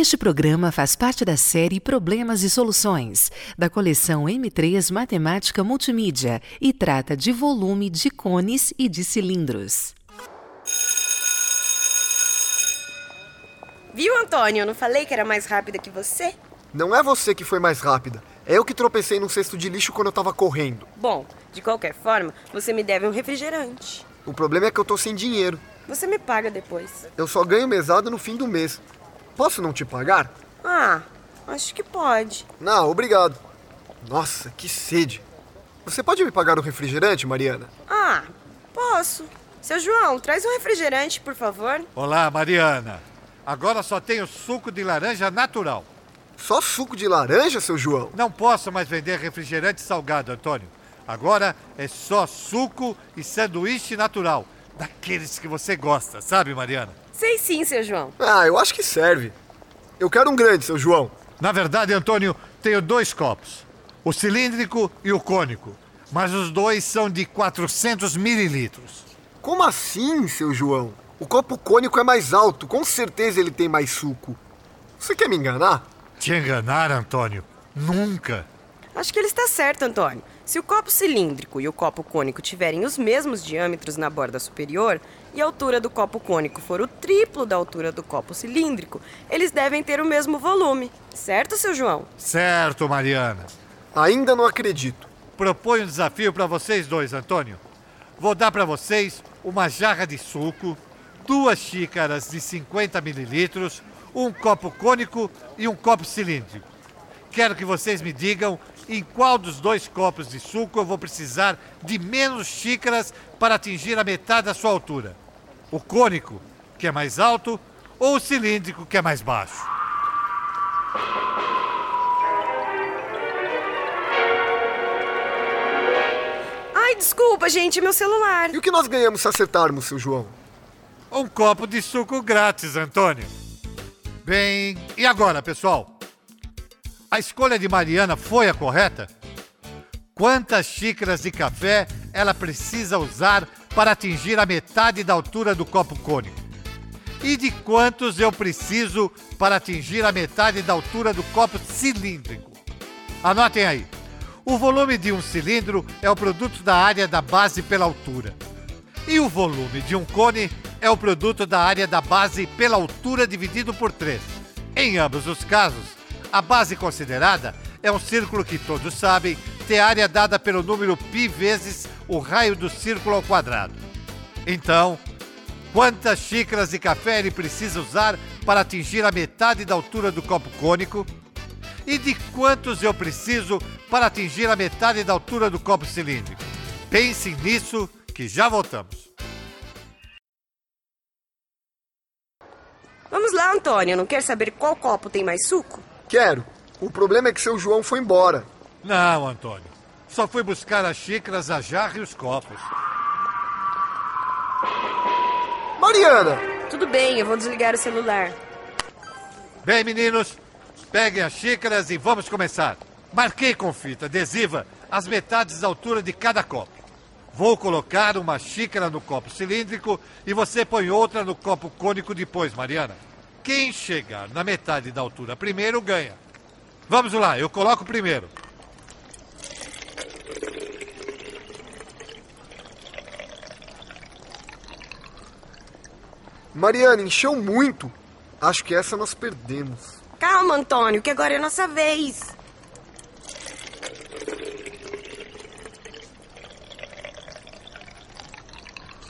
Este programa faz parte da série Problemas e Soluções, da coleção M3 Matemática Multimídia e trata de volume de cones e de cilindros. Viu, Antônio? Eu não falei que era mais rápida que você? Não é você que foi mais rápida. É eu que tropecei num cesto de lixo quando eu tava correndo. Bom, de qualquer forma, você me deve um refrigerante. O problema é que eu tô sem dinheiro. Você me paga depois. Eu só ganho mesada no fim do mês. Posso não te pagar? Ah, acho que pode. Não, obrigado. Nossa, que sede. Você pode me pagar o refrigerante, Mariana? Ah, posso. Seu João, traz um refrigerante, por favor. Olá, Mariana. Agora só tenho suco de laranja natural. Só suco de laranja, seu João? Não posso mais vender refrigerante salgado, Antônio. Agora é só suco e sanduíche natural. Daqueles que você gosta, sabe, Mariana? Sei sim, seu João. Ah, eu acho que serve. Eu quero um grande, seu João. Na verdade, Antônio, tenho dois copos: o cilíndrico e o cônico. Mas os dois são de 400 mililitros. Como assim, seu João? O copo cônico é mais alto, com certeza ele tem mais suco. Você quer me enganar? Te enganar, Antônio? Nunca. Acho que ele está certo, Antônio. Se o copo cilíndrico e o copo cônico tiverem os mesmos diâmetros na borda superior e a altura do copo cônico for o triplo da altura do copo cilíndrico, eles devem ter o mesmo volume. Certo, seu João? Certo, Mariana. Ainda não acredito. Proponho um desafio para vocês dois, Antônio. Vou dar para vocês uma jarra de suco, duas xícaras de 50 mililitros, um copo cônico e um copo cilíndrico. Quero que vocês me digam em qual dos dois copos de suco eu vou precisar de menos xícaras para atingir a metade da sua altura. O cônico, que é mais alto, ou o cilíndrico, que é mais baixo. Ai, desculpa, gente, meu celular. E o que nós ganhamos se acertarmos, seu João? Um copo de suco grátis, Antônio. Bem, e agora, pessoal? A escolha de Mariana foi a correta? Quantas xícaras de café ela precisa usar para atingir a metade da altura do copo cônico? E de quantos eu preciso para atingir a metade da altura do copo cilíndrico? Anotem aí. O volume de um cilindro é o produto da área da base pela altura. E o volume de um cone é o produto da área da base pela altura dividido por 3. Em ambos os casos, a base considerada é um círculo que todos sabem ter área dada pelo número π vezes o raio do círculo ao quadrado. Então, quantas xícaras de café ele precisa usar para atingir a metade da altura do copo cônico? E de quantos eu preciso para atingir a metade da altura do copo cilíndrico? Pensem nisso que já voltamos. Vamos lá, Antônio. Não quer saber qual copo tem mais suco? Quero. O problema é que seu João foi embora. Não, Antônio. Só fui buscar as xícaras, a jarra e os copos. Mariana! Tudo bem, eu vou desligar o celular. Bem, meninos, peguem as xícaras e vamos começar. Marquei com fita adesiva as metades da altura de cada copo. Vou colocar uma xícara no copo cilíndrico e você põe outra no copo cônico depois, Mariana. Quem chegar na metade da altura primeiro ganha. Vamos lá, eu coloco primeiro. Mariana, encheu muito. Acho que essa nós perdemos. Calma, Antônio, que agora é nossa vez.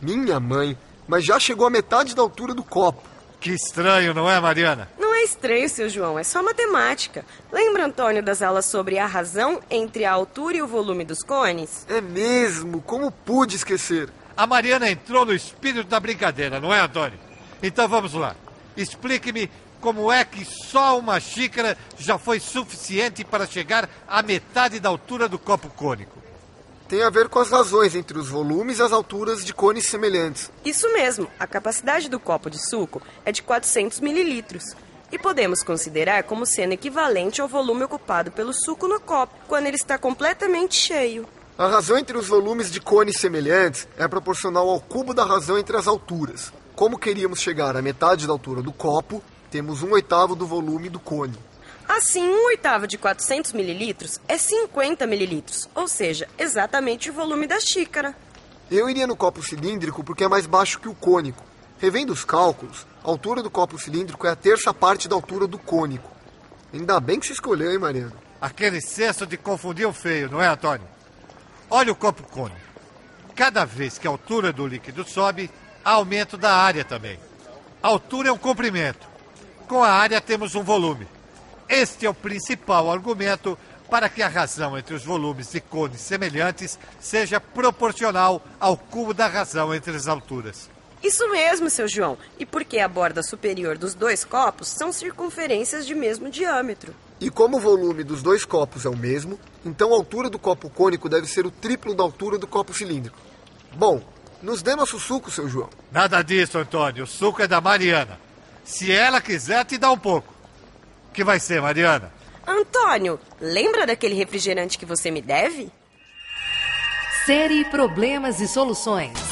Minha mãe, mas já chegou a metade da altura do copo. Que estranho, não é, Mariana? Não é estranho, seu João, é só matemática. Lembra, Antônio, das aulas sobre a razão entre a altura e o volume dos cones? É mesmo, como pude esquecer? A Mariana entrou no espírito da brincadeira, não é, Antônio? Então vamos lá. Explique-me como é que só uma xícara já foi suficiente para chegar à metade da altura do copo cônico. Tem a ver com as razões entre os volumes e as alturas de cones semelhantes. Isso mesmo, a capacidade do copo de suco é de 400 mililitros. E podemos considerar como sendo equivalente ao volume ocupado pelo suco no copo, quando ele está completamente cheio. A razão entre os volumes de cones semelhantes é proporcional ao cubo da razão entre as alturas. Como queríamos chegar à metade da altura do copo, temos um oitavo do volume do cone. Assim, um oitavo de 400 mililitros é 50 mililitros, ou seja, exatamente o volume da xícara. Eu iria no copo cilíndrico porque é mais baixo que o cônico. Revendo os cálculos, a altura do copo cilíndrico é a terça parte da altura do cônico. Ainda bem que se escolheu, hein, Mariana? Aquele senso de confundir o feio, não é, Antônio? Olha o copo cônico. Cada vez que a altura do líquido sobe, há aumento da área também. A altura é um comprimento. Com a área temos um volume. Este é o principal argumento para que a razão entre os volumes de cones semelhantes seja proporcional ao cubo da razão entre as alturas. Isso mesmo, seu João. E porque a borda superior dos dois copos são circunferências de mesmo diâmetro. E como o volume dos dois copos é o mesmo, então a altura do copo cônico deve ser o triplo da altura do copo cilíndrico. Bom, nos dê nosso suco, seu João. Nada disso, Antônio. O suco é da Mariana. Se ela quiser, te dá um pouco. O que vai ser, Mariana? Antônio, lembra daquele refrigerante que você me deve? Série Problemas e Soluções.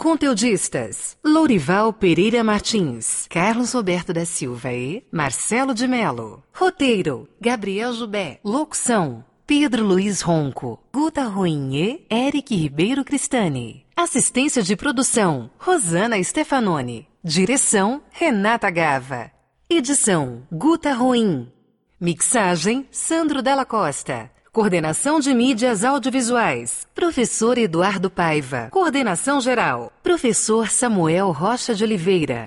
Conteudistas: Lourival Pereira Martins, Carlos Roberto da Silva e Marcelo de Melo. Roteiro: Gabriel Jubé. Locução: Pedro Luiz Ronco, Guta Ruim e Eric Ribeiro Cristani. Assistência de produção: Rosana Stefanoni. Direção: Renata Gava. Edição: Guta Ruim. Mixagem: Sandro Della Costa. Coordenação de Mídias Audiovisuais. Professor Eduardo Paiva. Coordenação Geral. Professor Samuel Rocha de Oliveira.